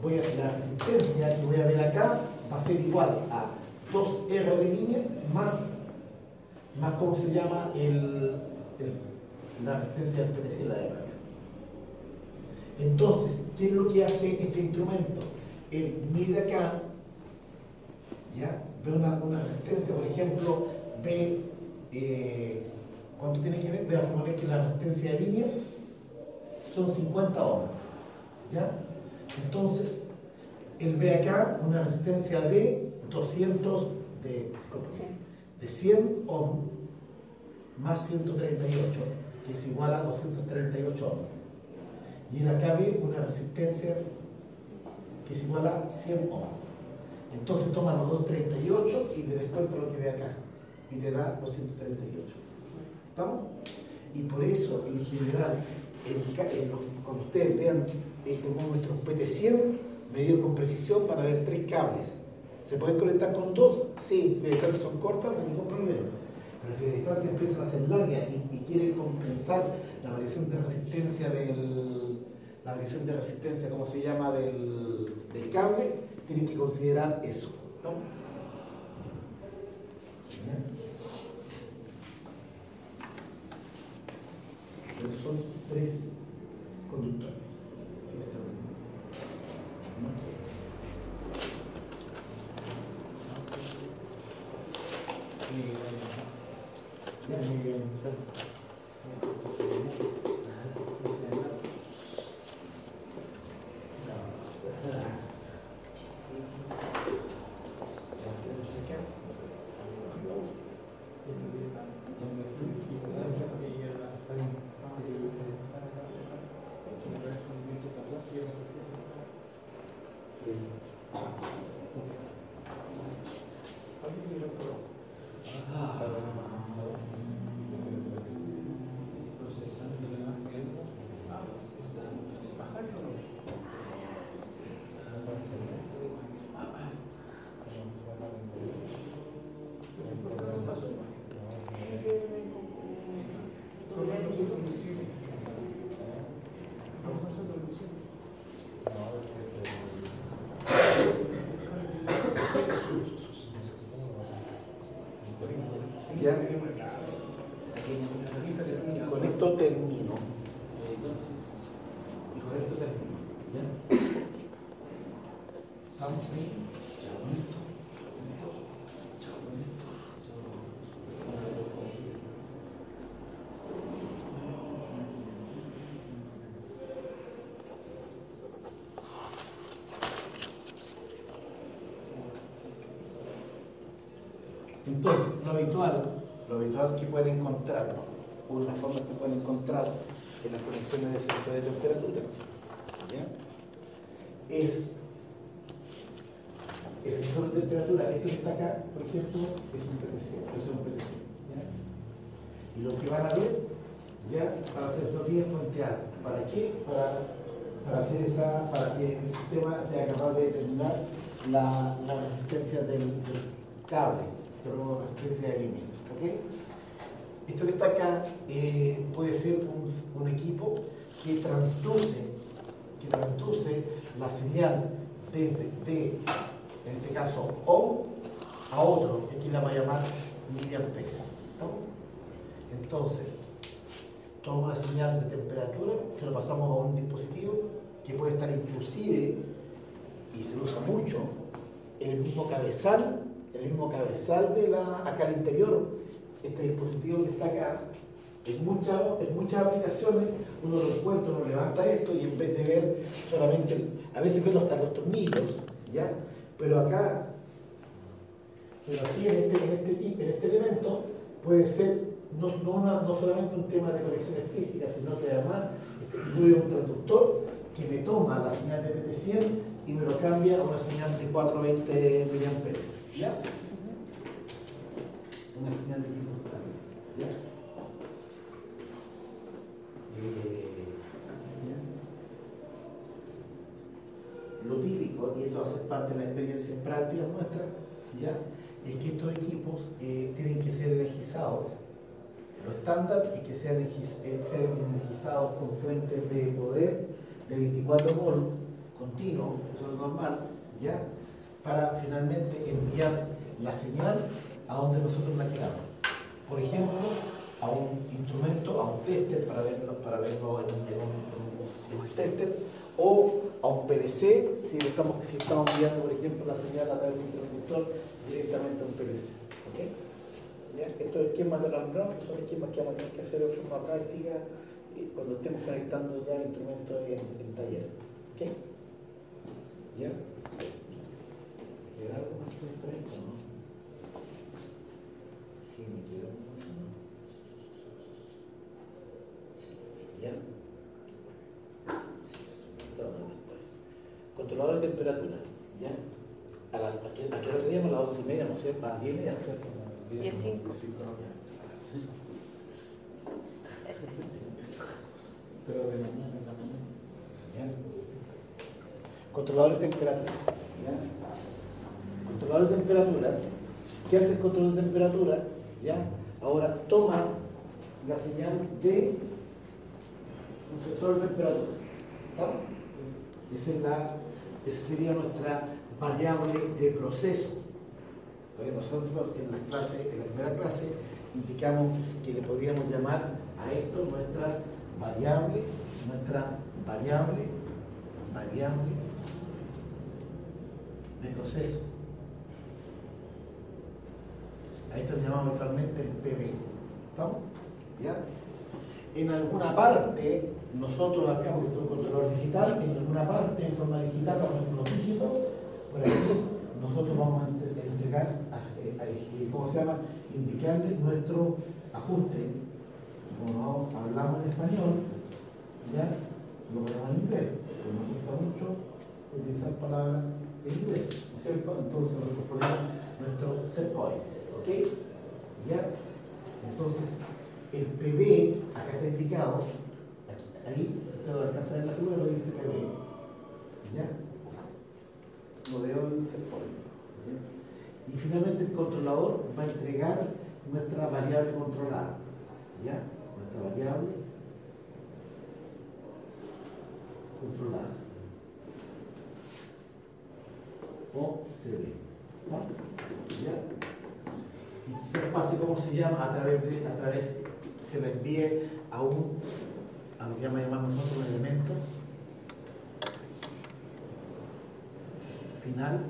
voy a la resistencia que voy a ver acá va a ser igual a 2R de línea más, más ¿cómo se llama? El, la resistencia del PTC la R. Entonces, ¿qué es lo que hace este instrumento? Él mide acá, ¿ya? Ve una, una resistencia, por ejemplo, ve, eh, ¿cuánto tiene que ver? Ve a suponer que la resistencia de línea son 50 ohms, ¿ya? Entonces, él ve acá una resistencia de 200, de, de 100 ohms más 138, que es igual a 238 ohms. Y él acá ve una resistencia que es igual a 100 ohms. Entonces toma los 238 y le descuenta lo que ve acá. Y te da los 138. ¿Estamos? Y por eso, en general, cuando ustedes vean el termómetro PT100, medido con precisión, van a ver tres cables. ¿Se pueden conectar con dos? Sí, si las distancias son cortas, no hay ningún problema. Pero si las distancias empiezan a ser largas y, y quieren compensar la variación de resistencia del. la variación de resistencia, ¿cómo se llama? del, del cable, tienen que considerar eso. Son tres Ya. Entonces, lo habitual, lo habitual que pueden encontrar, una forma que pueden encontrar en las conexiones de sensor de temperatura, es el sensor de temperatura, esto que está acá, por ejemplo, es un PTC, es un PTC. Y lo que van a ver, ya, para hacer bien fronteado, ¿para qué? Para, para hacer esa, para que el sistema sea capaz de determinar la, resistencia del cable, pero resistencia de línea, ¿ok? Esto que está acá eh, puede ser un, equipo que transduce, que transduce la señal desde de, en este caso, on a otro, que aquí la va a llamar miliamperes. ¿Estamos? Entonces, toma una señal de temperatura, se lo pasamos a un dispositivo que puede estar inclusive, y se usa mucho, en el mismo cabezal, en el mismo cabezal de la, acá al interior, este dispositivo que está acá, en, muchas en muchas aplicaciones uno lo encuentra, uno levanta esto y en vez de ver solamente, a veces ve hasta los tornillos, ¿ya? Pero acá, pero aquí en este, en este, en este elemento puede ser no, no, no solamente un tema de conexiones físicas, sino que además este, incluye un transductor que me toma la señal de PT100 y me lo cambia a una señal de 420 mA. ¿Ya? Una señal de tipo estable. ¿Ya? Eh. Lo típico, y esto va a ser parte de la experiencia práctica nuestra, ¿ya? es que estos equipos eh, tienen que ser energizados. Lo estándar es que sean eh, energizados con fuentes de poder de 24 volt continuo, eso es normal, ¿ya? Para finalmente enviar la señal a donde nosotros la queramos. Por ejemplo, a un instrumento, a un tester para verlo, para verlo en, un, tester, o a un PLC, si, estamos, si estamos enviando, por ejemplo, la señal a través de un transductor directamente a un PLC. ¿ok? ¿Ya? Estos esquemas de alambrado son esquemas que vamos a tener que hacer de forma práctica eh, cuando estemos conectando ya instrumentos en, en taller. ¿Ok? ¿Ya? ¿Me queda algo más que por ahí, o no? Sí, me queda algo más, ¿o ¿no? Sí, ¿ya? Sí. Controlador de temperatura, ¿ya? A, las, a, qué, ¿A qué hora seríamos? A las once y media, no sé, a las diez y media, no sé. Diez cinco. Pero de mañana en la mañana. ¿ya? Controlador de temperatura. ¿ya? Controlador de temperatura. ¿Qué hace el controlador de temperatura? ¿ya? Ahora toma la señal de un sensor de temperatura. Esa, es la, esa sería nuestra variable de proceso. Nosotros en la, clase, en la primera clase indicamos que le podríamos llamar a esto nuestra variable, nuestra variable, variable de proceso. A esto le llamamos actualmente el PB. ¿Estamos? ¿Ya? En alguna parte, nosotros acá, porque esto es un controlador digital, en alguna parte, en forma digital, vamos a los dígitos, por aquí, nosotros vamos a entre- entregar, a- ¿cómo se llama? Indicarle nuestro ajuste. Como no hablamos en español, ya lo ponemos en inglés, porque nos gusta mucho utilizar palabras en inglés, ¿no es cierto? Entonces nosotros ponemos nuestro set point, ¿Ya? Entonces, el PB, acá está indicado, ahí, usted lo alcanza a ver la figura, lo dice PB, ¿ya? Lo veo en el. Y finalmente el controlador va a entregar nuestra variable controlada, ¿ya? Nuestra variable controlada. O. ¿no? ¿Ya? Se pase, ¿cómo se llama? A través de, a través, se le envíe a un, a lo que llama llamar nosotros un elemento final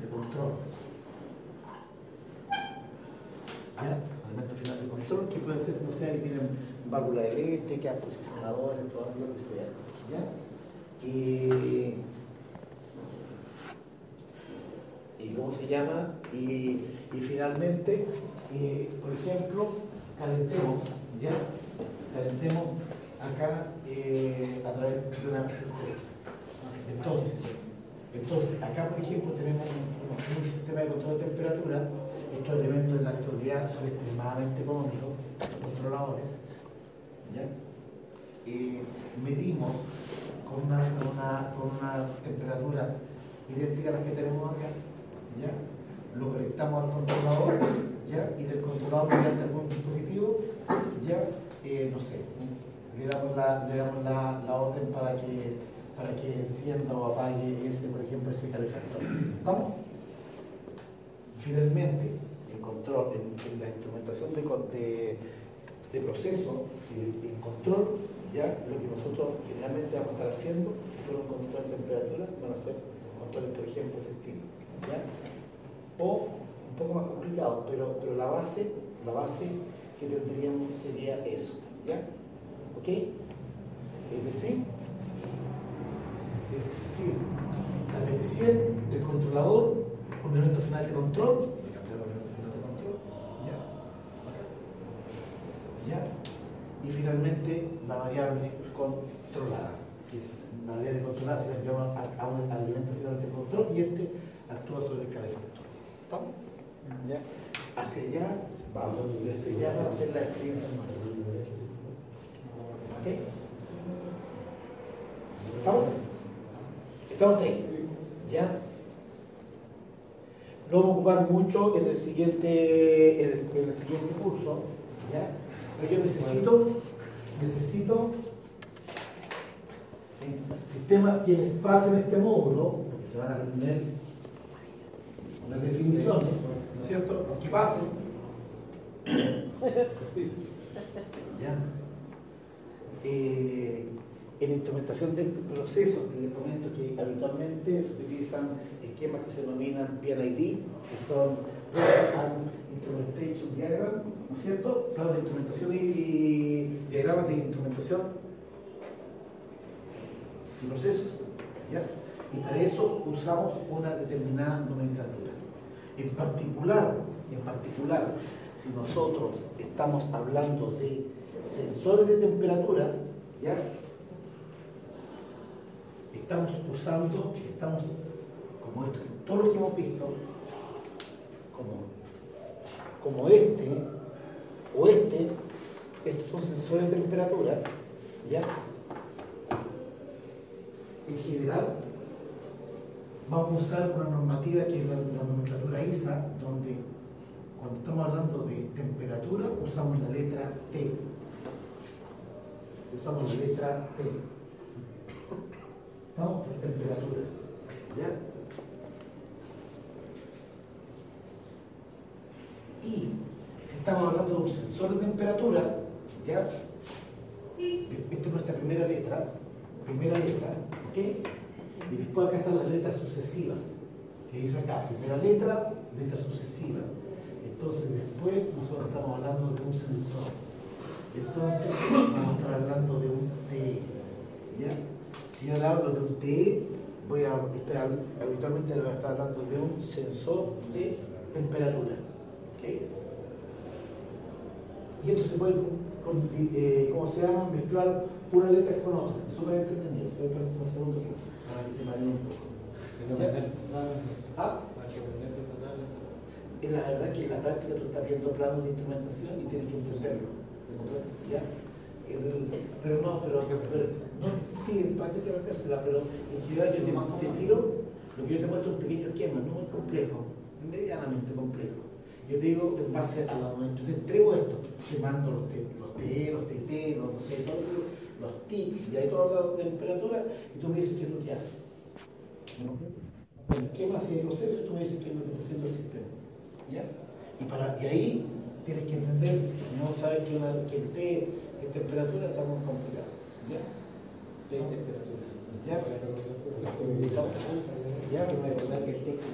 de control. ¿Ya? Elemento final de control que puede ser, no sé, ahí tienen válvula eléctrica, posicionadores, todo lo que sea. ¿Ya? Y, y cómo se llama, y, y finalmente, eh, por ejemplo, calentemos, ¿ya? Calentemos acá eh, a través de una sentencia. Entonces, entonces, acá por ejemplo tenemos un, sistema de control de temperatura, estos elementos en la actualidad son extremadamente económicos, controladores, ¿ya? Eh, medimos con una, con, una, con una temperatura idéntica a la que tenemos acá, ¿ya? Lo conectamos al controlador, ¿ya? Y del controlador mediante algún dispositivo, ¿ya? Eh, no sé, le damos la, le damos la, la orden para que, para que encienda o apague ese, por ejemplo, ese calefactor. ¿Estamos? Finalmente, el control, en, en la instrumentación de, de, proceso, el control, ya lo que nosotros generalmente vamos a estar haciendo, si fuera un control de temperatura, van a ser controles, por ejemplo, ese estilo. ¿ya? O un poco más complicado, pero, pero la base, la base que tendríamos sería eso. ¿Ya? ¿Ok? Es decir, es decir, la PLC, el controlador, un elemento final de control, ¿ya? Y finalmente la variable controlada. Si la variable controlada se la enviamos a, a un al elemento final de control y este actúa sobre el calefactor. ¿Estamos? ¿Ya? Hacia allá, vamos, hacia allá para hacer la experiencia nueva. ¿Ok? ¿Estamos? ¿Estamos ahí? ¿Ya? Lo vamos a ocupar mucho en el siguiente, en el, en el siguiente curso. ¿Ya? Pero yo necesito, necesito el sistema, quienes pasen este módulo, porque se van a aprender las definiciones, ¿no es cierto? Los que pasen. ¿Ya? Eh, en instrumentación de procesos, les comento que habitualmente se utilizan esquemas que se denominan PNID, que son and Instrumentation Diagram, ¿no es cierto? Planos de instrumentación y, y diagramas de instrumentación y procesos, ¿ya? Y para eso usamos una determinada nomenclatura. En particular, en particular, si nosotros estamos hablando de sensores de temperatura, ¿ya? Estamos usando, estamos, como esto, todo lo que hemos visto, como, como este, o este, estos son sensores de temperatura, ¿ya? En general, vamos a usar una normativa que es la, la nomenclatura ISA, donde cuando estamos hablando de temperatura usamos la letra T. Usamos la letra T. ¿Estamos? Por temperatura. ¿Ya? Y si estamos hablando de un sensor de temperatura, ¿ya? Esta es nuestra primera letra, primera letra, ¿ok? Y después acá están las letras sucesivas, que dice acá, primera letra, letra sucesiva. Entonces después nosotros estamos hablando de un sensor. Entonces vamos a estar hablando de un T, ¿ya? Si yo hablo de un T, voy a estar, habitualmente le voy a estar hablando de un sensor de temperatura, ¿ok? Y esto se puede, eh, ¿cómo se llama? Mezclar una letra con otra. Súper ve para un segundo Ah, y la verdad que en la práctica tú estás viendo planos de instrumentación y tienes que entenderlo. Pero no, pero, no, sí, en parte hay que aprendérsela, pero en general yo te, te tiro, lo que yo te muestro es un pequeño esquema, no muy complejo, medianamente complejo. Yo te digo, en base a la yo te entrego esto, te mando los T, los T, los TT, los, no sé, todos los, los TIC, y hay toda la temperatura, y tú me dices qué es lo que hace. El esquema hace el proceso y tú me dices qué es lo que está haciendo el sistema. ¿Ya? Y, para, y ahí tienes que entender, no sabes que, una, que el té es temperatura, está muy complicado. ¿Ya? ¿Qué temperatura? ¿Ya? ¿Ya? recordar que el texto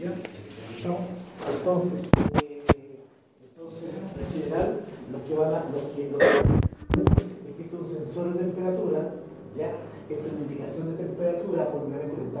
¿Ya? Entonces, eh, entonces, lo que van a, lo que, que es que esto es un sensor de temperatura, ¿ya? Esto es una indicación de temperatura por un elemento que está